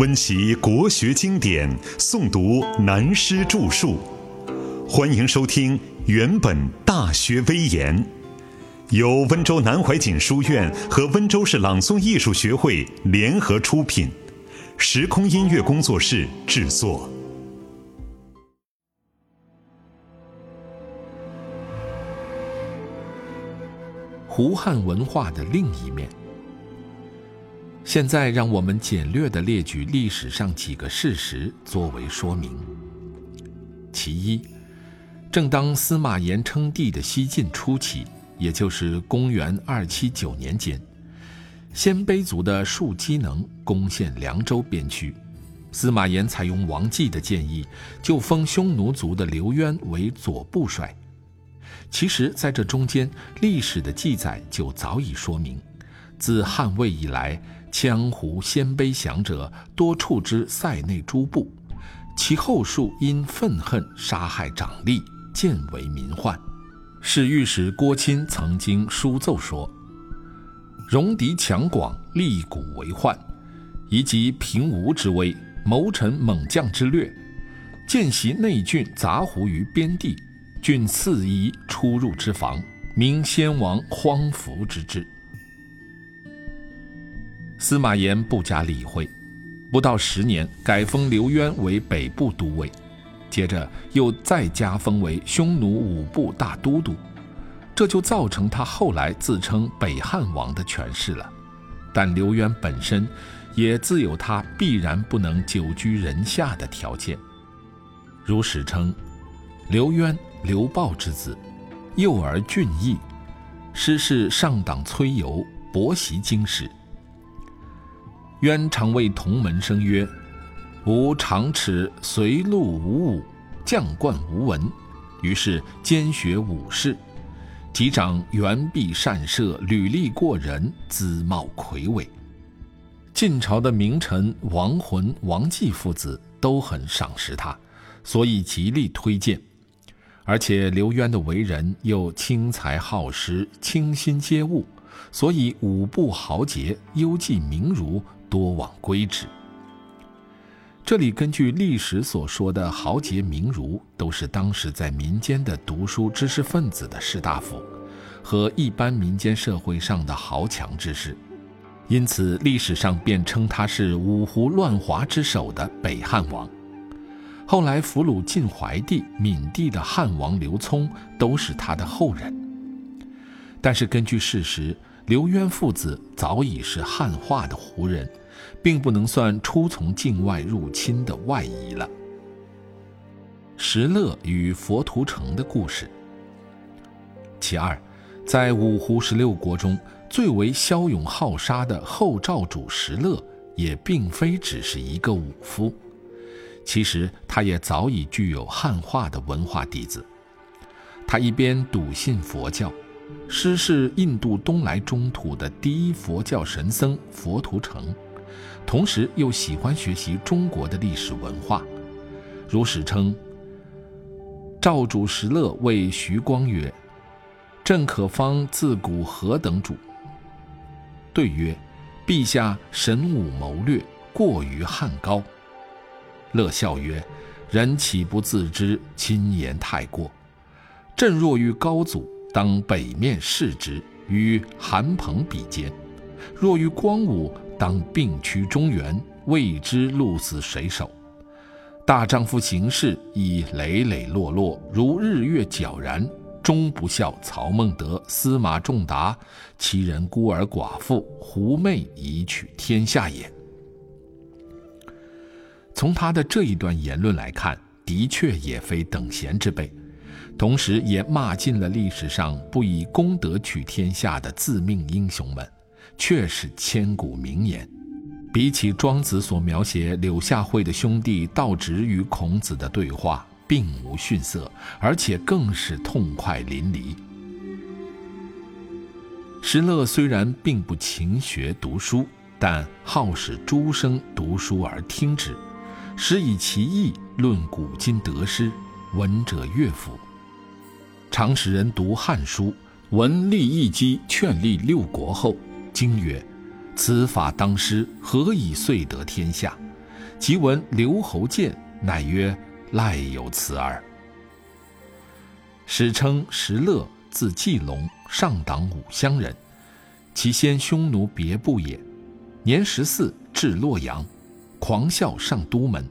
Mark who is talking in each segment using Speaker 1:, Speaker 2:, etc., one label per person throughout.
Speaker 1: 温习国学经典，诵读南师著述。欢迎收听《原本大学威严》，由温州南怀瑾书院和温州市朗诵艺术学会联合出品，时空音乐工作室制作。
Speaker 2: 胡汉文化的另一面。现在，让我们简略地列举历史上几个事实作为说明。其一，正当司马炎称帝的西晋初期，也就是公元二七九年间，鲜卑族的戍机能攻陷凉州边区，司马炎采用王继的建议，就封匈奴族的刘渊为左部帅。其实，在这中间，历史的记载就早已说明，自汉魏以来。羌胡鲜卑降者多处之塞内诸部，其后数因愤恨杀害长吏，渐为民患。是御史郭钦曾经书奏说：“戎狄强广，立古为患，以及平吴之威，谋臣猛将之略，见袭内郡杂胡于边地，郡次夷出入之防，明先王荒服之志。”司马炎不加理会，不到十年，改封刘渊为北部都尉，接着又再加封为匈奴五部大都督，这就造成他后来自称北汉王的权势了。但刘渊本身也自有他必然不能久居人下的条件，如史称：刘渊，刘豹之子，幼而俊逸，师事上党崔游，博习经史。渊常谓同门生曰：“吾长齿随禄无武，将冠无文。”于是兼学武士，及长圆臂善射，履历过人，姿貌魁伟。晋朝的名臣王浑、王继父子都很赏识他，所以极力推荐。而且刘渊的为人又轻财好施，倾心接物，所以武部豪杰、幽寂名儒。多往归之。这里根据历史所说的豪杰名儒，都是当时在民间的读书知识分子的士大夫，和一般民间社会上的豪强之士，因此历史上便称他是五胡乱华之首的北汉王。后来俘虏晋怀帝、闵帝的汉王刘聪都是他的后人。但是根据事实，刘渊父子早已是汉化的胡人。并不能算出从境外入侵的外夷了。石勒与佛图澄的故事。其二，在五胡十六国中最为骁勇好杀的后赵主石勒，也并非只是一个武夫，其实他也早已具有汉化的文化底子。他一边笃信佛教，师是印度东来中土的第一佛教神僧佛图澄。同时又喜欢学习中国的历史文化，如史称：赵主石勒谓徐光曰：“朕可方自古何等主？”对曰：“陛下神武谋略，过于汉高。”乐笑曰：“人岂不自知亲言太过？朕若遇高祖，当北面视之，与韩彭比肩；若遇光武，”当并驱中原，未知鹿死谁手。大丈夫行事已磊磊落落，如日月皎然，终不孝曹孟德、司马仲达，其人孤儿寡妇，狐媚以取天下也。从他的这一段言论来看，的确也非等闲之辈，同时也骂尽了历史上不以功德取天下的自命英雄们。却是千古名言。比起庄子所描写柳下惠的兄弟道直与孔子的对话，并无逊色，而且更是痛快淋漓。石勒虽然并不勤学读书，但好使诸生读书而听之，时以其意论古今得失，闻者乐府。常使人读《汉书》，闻立义基劝立六国后。经曰：“此法当施，何以遂得天下？即闻刘侯见，乃曰：“赖有此耳。”史称石勒，字季龙，上党武乡人，其先匈奴别部也。年十四，至洛阳，狂笑上都门。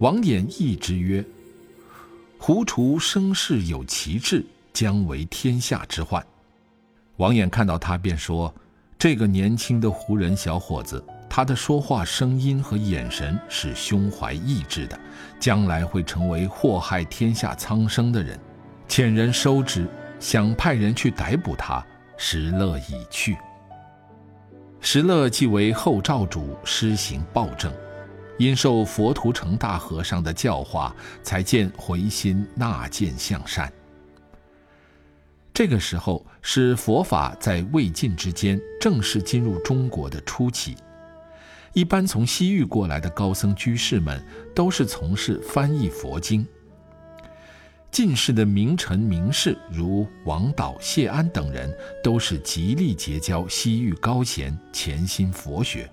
Speaker 2: 王衍义之曰：“胡除生事有奇志，将为天下之患。”王衍看到他，便说：“这个年轻的胡人小伙子。”他的说话声音和眼神是胸怀意志的，将来会成为祸害天下苍生的人。遣人收之，想派人去逮捕他。石勒已去。石勒即为后赵主，施行暴政，因受佛图澄大和尚的教化，才见回心纳谏向善。这个时候是佛法在魏晋之间正式进入中国的初期。一般从西域过来的高僧居士们，都是从事翻译佛经。晋世的名臣名士，如王导、谢安等人，都是极力结交西域高贤，潜心佛学，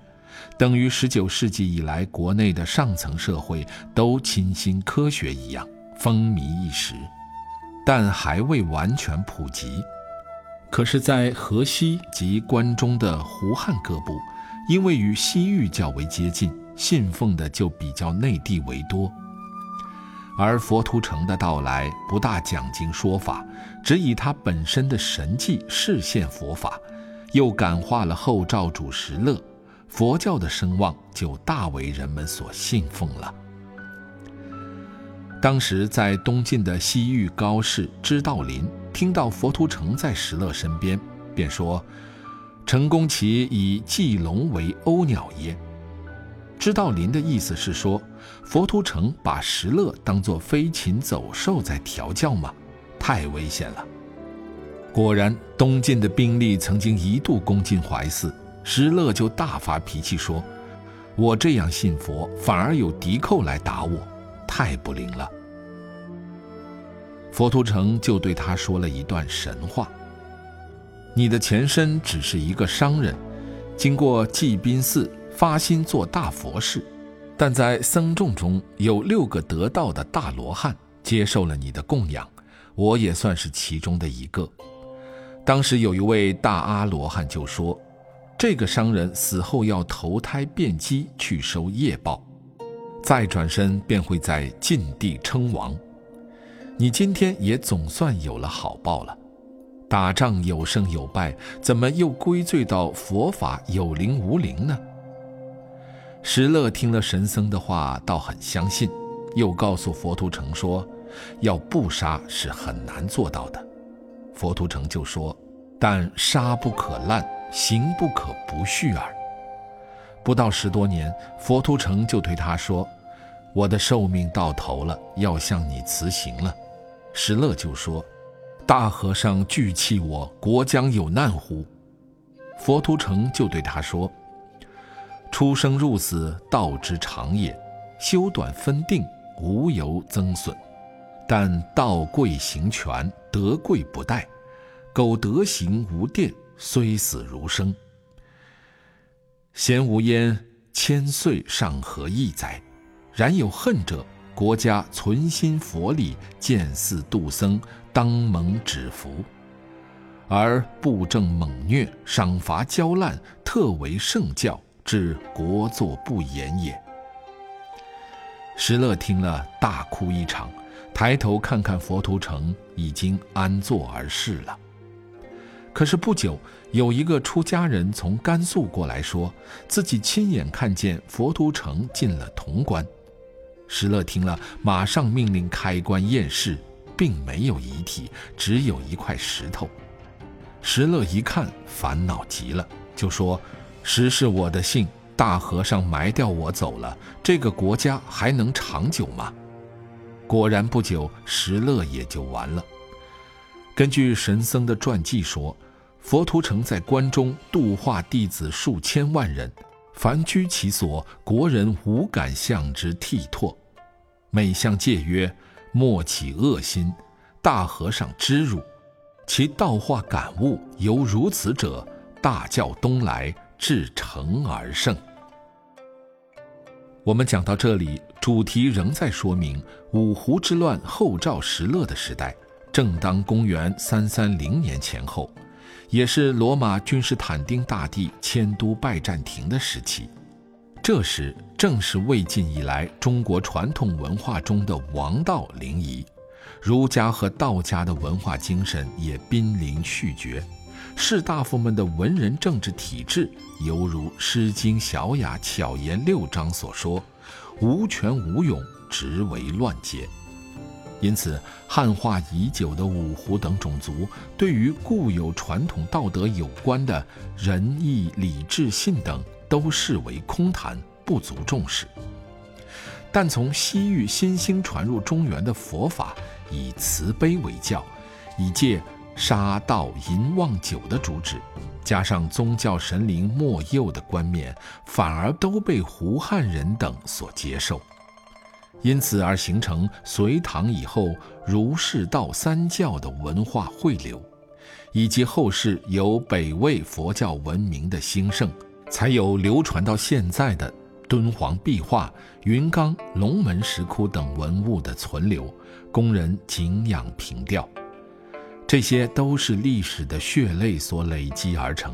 Speaker 2: 等于十九世纪以来国内的上层社会都倾心科学一样，风靡一时，但还未完全普及。可是，在河西及关中的胡汉各部。因为与西域较为接近，信奉的就比较内地为多。而佛图澄的到来不大讲经说法，只以他本身的神迹示现佛法，又感化了后赵主石勒，佛教的声望就大为人们所信奉了。当时在东晋的西域高士知道林听到佛图澄在石勒身边，便说。陈公其以祭龙为鸥鸟耶？知道林的意思是说，佛图澄把石勒当作飞禽走兽在调教吗？太危险了。果然，东晋的兵力曾经一度攻进怀寺，石勒就大发脾气说：“我这样信佛，反而有敌寇来打我，太不灵了。”佛图澄就对他说了一段神话。你的前身只是一个商人，经过济宾寺发心做大佛事，但在僧众中有六个得道的大罗汉接受了你的供养，我也算是其中的一个。当时有一位大阿罗汉就说：“这个商人死后要投胎变鸡去收业报，再转身便会在晋地称王。你今天也总算有了好报了。”打仗有胜有败，怎么又归罪到佛法有灵无灵呢？石勒听了神僧的话，倒很相信，又告诉佛图澄说：“要不杀是很难做到的。”佛图澄就说：“但杀不可滥，行不可不续耳。”不到十多年，佛图澄就对他说：“我的寿命到头了，要向你辞行了。”石勒就说。大和尚拒弃我，国将有难乎？佛图澄就对他说：“出生入死，道之常也；修短分定，无由增损。但道贵行全，德贵不殆。苟德行无奠，虽死如生。贤无焉，千岁尚何益哉？然有恨者。”国家存心佛力，见似度僧，当蒙止福；而布政猛虐，赏罚骄滥，特为圣教，致国祚不言也。石勒听了，大哭一场，抬头看看佛图澄，已经安坐而逝了。可是不久，有一个出家人从甘肃过来，说自己亲眼看见佛图澄进了潼关。石勒听了，马上命令开棺验尸，并没有遗体，只有一块石头。石勒一看，烦恼极了，就说：“石是我的姓，大和尚埋掉我走了，这个国家还能长久吗？”果然不久，石勒也就完了。根据神僧的传记说，佛图澄在关中度化弟子数千万人。凡居其所，国人无敢向之剃拓。每相戒曰：“莫起恶心。”大和尚知汝，其道化感悟犹如此者，大教东来至诚而胜。我们讲到这里，主题仍在说明五胡之乱后赵石勒的时代，正当公元三三零年前后，也是罗马君士坦丁大帝迁都拜占庭的时期。这时正是魏晋以来中国传统文化中的王道临沂，儒家和道家的文化精神也濒临续绝。士大夫们的文人政治体制，犹如《诗经·小雅·巧言六章》所说：“无权无勇，直为乱阶。”因此，汉化已久的五胡等种族，对于固有传统道德有关的仁义礼智信等，都视为空谈，不足重视。但从西域新兴传入中原的佛法，以慈悲为教，以戒。杀盗淫妄酒的主旨，加上宗教神灵莫佑的冠冕，反而都被胡汉人等所接受，因此而形成隋唐以后儒释道三教的文化汇流，以及后世由北魏佛教文明的兴盛，才有流传到现在的敦煌壁画、云冈龙门石窟等文物的存留，供人敬仰凭吊。这些都是历史的血泪所累积而成，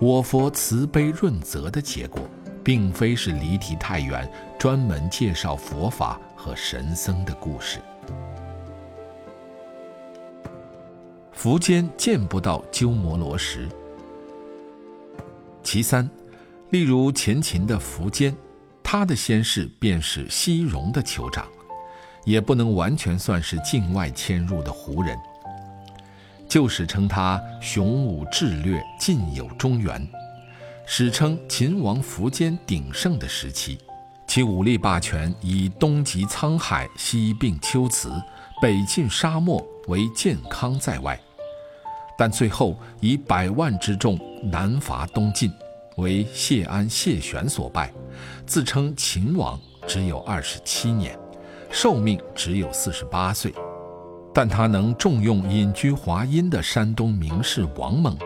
Speaker 2: 我佛慈悲润泽的结果，并非是离题太远，专门介绍佛法和神僧的故事。苻坚见不到鸠摩罗什。其三，例如前秦的苻坚，他的先世便是西戎的酋长，也不能完全算是境外迁入的胡人。旧史称他雄武智略，尽有中原。史称秦王苻坚鼎盛的时期，其武力霸权以东极沧海，西并龟兹，北进沙漠为健康在外。但最后以百万之众南伐东晋，为谢安、谢玄所败，自称秦王，只有二十七年，寿命只有四十八岁。但他能重用隐居华阴的山东名士王猛，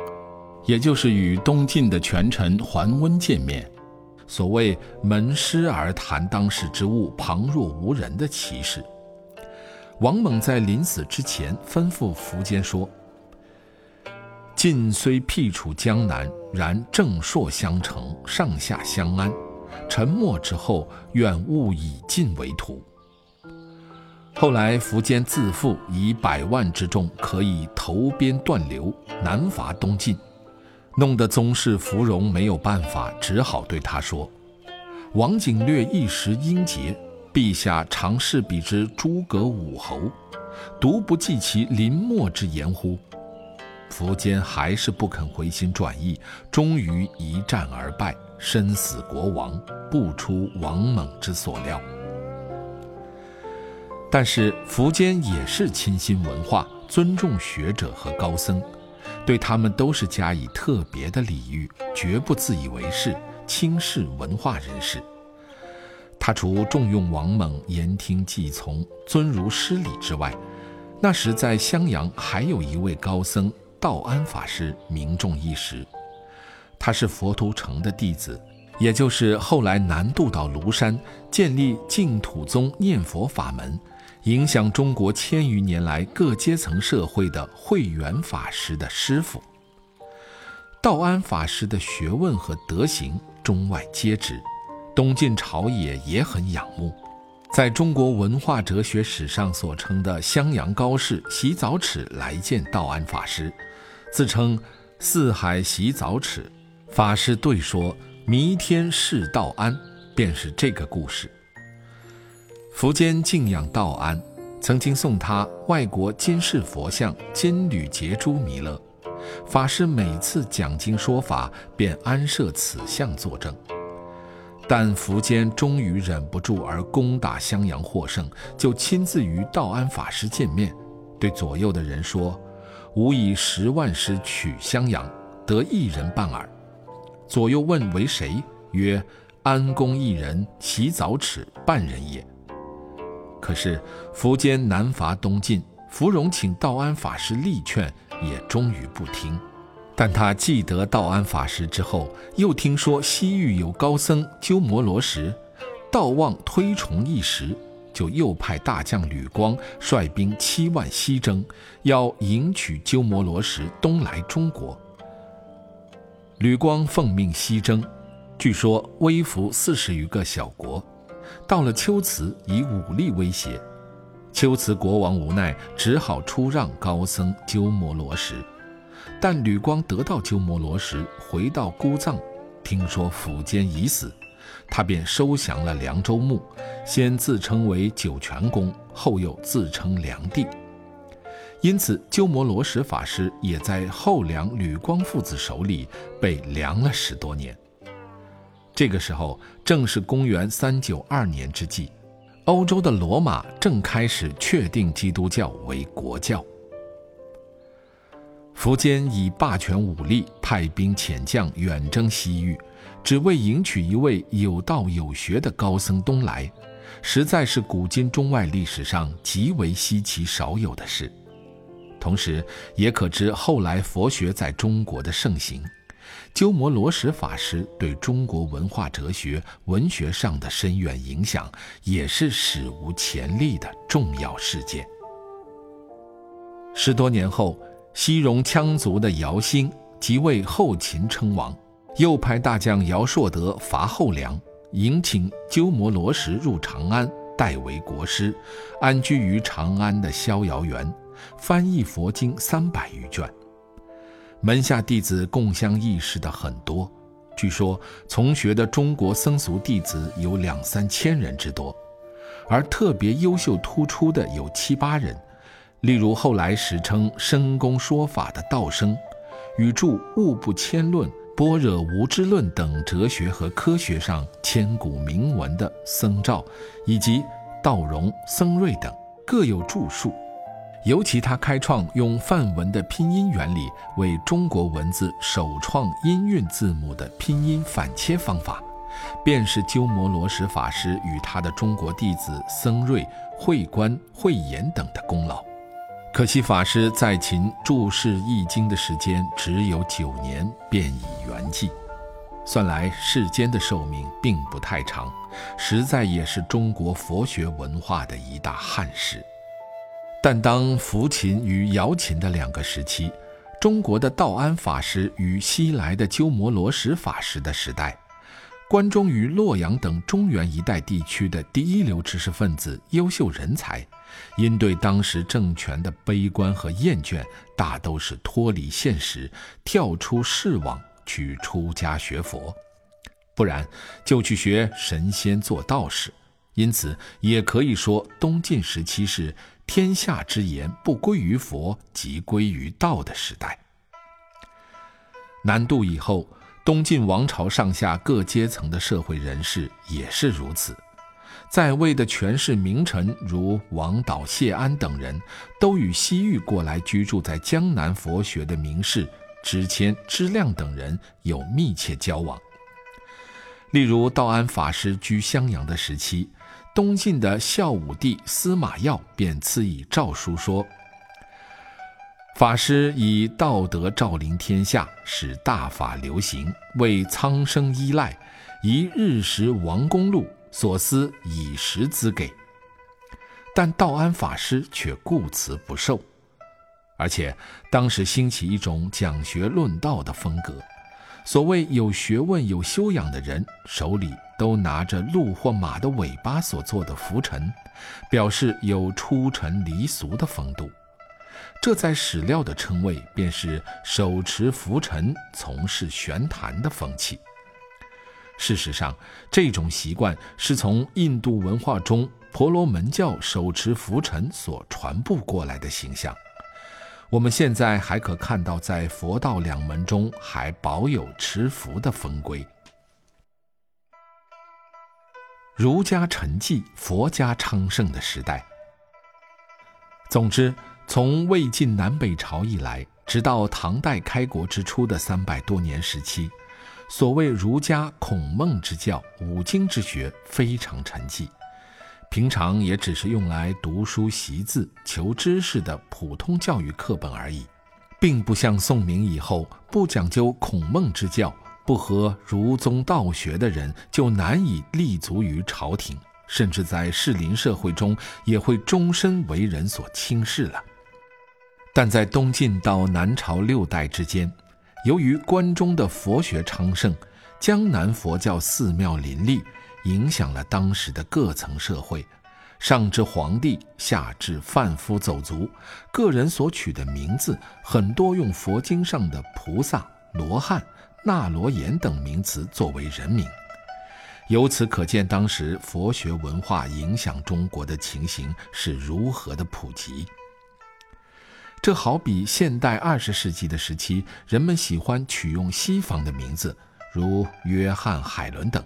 Speaker 2: 也就是与东晋的权臣桓温见面。所谓“门师而谈当世之物，旁若无人”的奇事。王猛在临死之前吩咐苻坚说：“晋虽辟处江南，然正朔相承，上下相安。沉默之后，愿勿以晋为图。”后来，苻坚自负以百万之众可以投鞭断流，南伐东晋，弄得宗室芙蓉没有办法，只好对他说：“王景略一时英杰，陛下常视比之诸葛武侯，独不记其临末之言乎？”苻坚还是不肯回心转意，终于一战而败，身死国亡，不出王猛之所料。但是苻坚也是倾心文化，尊重学者和高僧，对他们都是加以特别的礼遇，绝不自以为是，轻视文化人士。他除重用王猛，言听计从，尊如师礼之外，那时在襄阳还有一位高僧道安法师，名重一时。他是佛图澄的弟子，也就是后来南渡到庐山，建立净土宗念佛法门。影响中国千余年来各阶层社会的慧远法师的师傅，道安法师的学问和德行中外皆知，东晋朝野也很仰慕。在中国文化哲学史上所称的襄阳高士洗澡尺来见道安法师，自称四海洗澡尺，法师对说：“弥天是道安”，便是这个故事。苻坚敬仰道安，曾经送他外国金饰佛像、金缕结珠弥勒。法师每次讲经说法，便安设此像作证。但苻坚终于忍不住而攻打襄阳获胜，就亲自与道安法师见面，对左右的人说：“吾以十万师取襄阳，得一人半耳。”左右问为谁？曰：“安公一人，洗澡尺半人也。”可是苻坚南伐东晋，芙蓉请道安法师力劝，也终于不听。但他记得道安法师之后，又听说西域有高僧鸠摩罗什，道望推崇一时，就又派大将吕光率兵七万西征，要迎娶鸠摩罗什东来中国。吕光奉命西征，据说威服四十余个小国，到了龟兹以武力威胁，龟兹国王无奈，只好出让高僧鸠摩罗什。但吕光得到鸠摩罗什，回到姑臧，听说苻坚已死，他便收降了凉州牧，先自称为酒泉公，后又自称凉帝。因此，鸠摩罗什法师也在后梁吕光父子手里被凉了十多年。这个时候正是公元三九二年之际，欧洲的罗马正开始确定基督教为国教。苻坚以霸权武力派兵遣将远征西域，只为迎娶一位有道有学的高僧东来，实在是古今中外历史上极为稀奇少有的事。同时，也可知后来佛学在中国的盛行，鸠摩罗什法师对中国文化、哲学、文学上的深远影响，也是史无前例的重要事件。十多年后，西戎羌族的姚兴即位后秦称王，又派大将姚硕德伐后梁，迎请鸠摩罗什入长安，代为国师，安居于长安的逍遥园。翻译佛经三百余卷，门下弟子共襄义士的很多，据说从学的中国僧俗弟子有两三千人之多，而特别优秀突出的有七八人，例如后来史称深公说法的道生，与著《物不迁论》《般若无知论》等哲学和科学上千古名闻的僧肇，以及道融、僧瑞等，各有著述。尤其他开创用梵文的拼音原理为中国文字首创音韵字母的拼音反切方法，便是鸠摩罗什法师与他的中国弟子僧瑞、慧观、慧眼等的功劳。可惜法师在秦注释易经的时间只有九年，便已圆寂。算来世间的寿命并不太长，实在也是中国佛学文化的一大憾事。但当扶秦与瑶秦的两个时期，中国的道安法师与西来的鸠摩罗什法师的时代，关中与洛阳等中原一带地区的第一流知识分子、优秀人才，因对当时政权的悲观和厌倦，大都是脱离现实，跳出世网去出家学佛，不然就去学神仙做道士。因此，也可以说东晋时期是。天下之言不归于佛，即归于道的时代。南渡以后，东晋王朝上下各阶层的社会人士也是如此。在位的权势名臣如王导、谢安等人，都与西域过来居住在江南佛学的名士知谦、知亮等人有密切交往。例如，道安法师居襄阳的时期。东晋的孝武帝司马曜便赐以诏书说：“法师以道德照临天下，使大法流行，为苍生依赖，一日食王公禄，所思以食资给。”但道安法师却固辞不受，而且当时兴起一种讲学论道的风格。所谓有学问、有修养的人，手里都拿着鹿或马的尾巴所做的拂尘，表示有出尘离俗的风度。这在史料的称谓便是手持拂尘、从事玄谈的风气。事实上，这种习惯是从印度文化中婆罗门教手持拂尘所传播过来的形象。我们现在还可看到，在佛道两门中还保有持符的风规。儒家沉寂，佛家昌盛的时代。总之，从魏晋南北朝以来，直到唐代开国之初的三百多年时期，所谓儒家孔孟之教、五经之学非常沉寂。平常也只是用来读书习字、求知识的普通教育课本而已，并不像宋明以后不讲究孔孟之教，不合儒宗道学的人就难以立足于朝廷，甚至在士林社会中也会终身为人所轻视了。但在东晋到南朝六代之间，由于关中的佛学昌盛，江南佛教寺庙林立，影响了当时的各层社会，上至皇帝，下至贩夫走卒，个人所取的名字很多用佛经上的菩萨、罗汉。那罗延等名词作为人名，由此可见当时佛学文化影响中国的情形是如何的普及。这好比现代二十世纪的时期，人们喜欢取用西方的名字，如约翰·海伦等，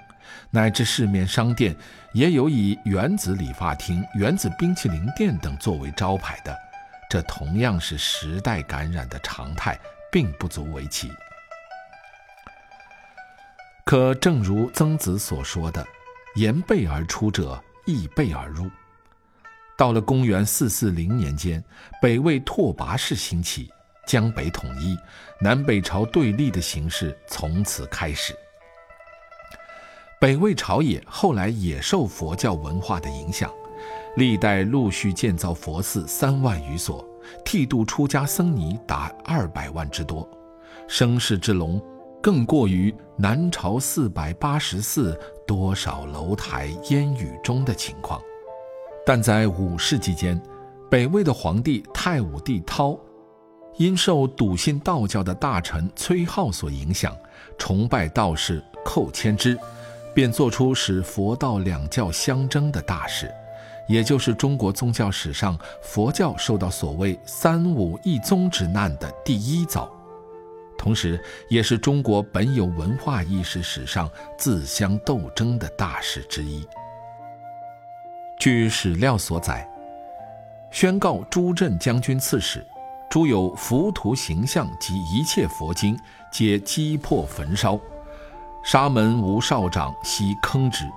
Speaker 2: 乃至市面商店也有以原子理发厅、原子冰淇淋店等作为招牌的，这同样是时代感染的常态，并不足为奇。可正如曾子所说的：“言备而出者，亦备而入。”到了公元四四零年间，北魏拓跋氏兴起，江北统一，南北朝对立的形势从此开始。北魏朝野后来也受佛教文化的影响，历代陆续建造佛寺三万余所，剃度出家僧尼达二百万之多，声势之隆。更过于南朝四百八十寺多少楼台烟雨中的情况，但在五世纪间，北魏的皇帝太武帝涛，因受笃信道教的大臣崔浩所影响，崇拜道士寇谦之，便做出使佛道两教相争的大事，也就是中国宗教史上佛教受到所谓三武一宗之难的第一遭。同时，也是中国本有文化意识史上自相斗争的大事之一。据史料所载，宣告朱镇将军刺史，诸有浮屠形象及一切佛经，皆击破焚烧。沙门吴少长悉坑之，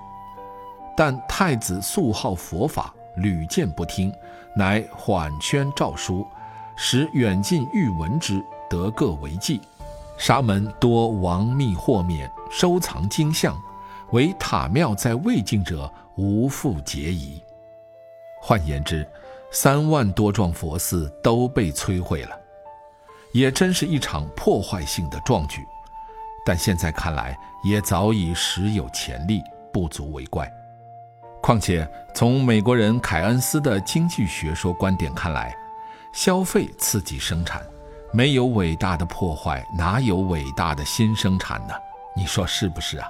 Speaker 2: 但太子素好佛法，屡见不听，乃缓宣诏书，使远近欲闻之，得各为记。沙门多亡密豁免，收藏经像，唯塔庙在未尽者，无复结疑。换言之，三万多幢佛寺都被摧毁了，也真是一场破坏性的壮举。但现在看来，也早已实有潜力，不足为怪。况且，从美国人凯恩斯的经济学说观点看来，消费刺激生产。没有伟大的破坏，哪有伟大的新生产呢？你说是不是啊？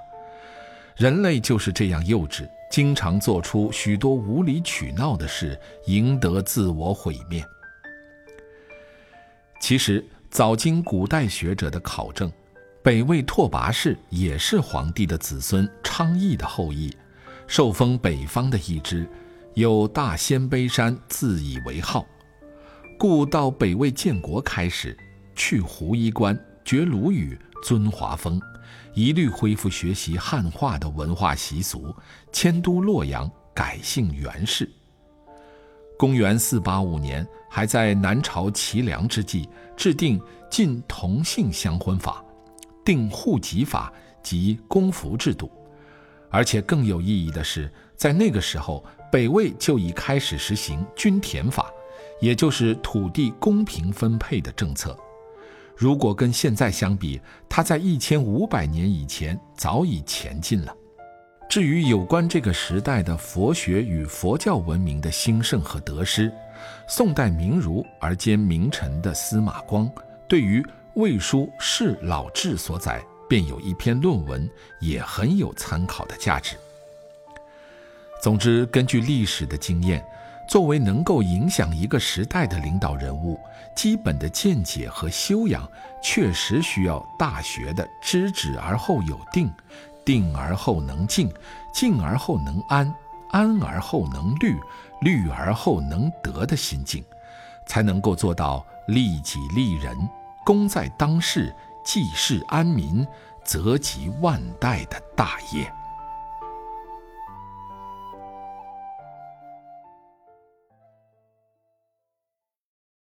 Speaker 2: 人类就是这样幼稚，经常做出许多无理取闹的事，赢得自我毁灭。其实，早经古代学者的考证，北魏拓跋氏也是皇帝的子孙昌邑的后裔，受封北方的一支，有大鲜卑山自以为号。故到北魏建国开始，去胡衣冠，绝鲁语，尊华风，一律恢复学习汉化的文化习俗，迁都洛阳，改姓袁氏。公元四八五年，还在南朝齐梁之际，制定禁同姓相婚法，定户籍法及公服制度。而且更有意义的是，在那个时候，北魏就已开始实行均田法。也就是土地公平分配的政策，如果跟现在相比，它在一千五百年以前早已前进了。至于有关这个时代的佛学与佛教文明的兴盛和得失，宋代名儒而兼名臣的司马光对于《魏书·释老志》所载，便有一篇论文，也很有参考的价值。总之，根据历史的经验。作为能够影响一个时代的领导人物，基本的见解和修养，确实需要大学的知止而后有定，定而后能静，静而后能安，安而后能虑，虑而后能得的心境，才能够做到利己利人，功在当世，济世安民，泽及万代的大业。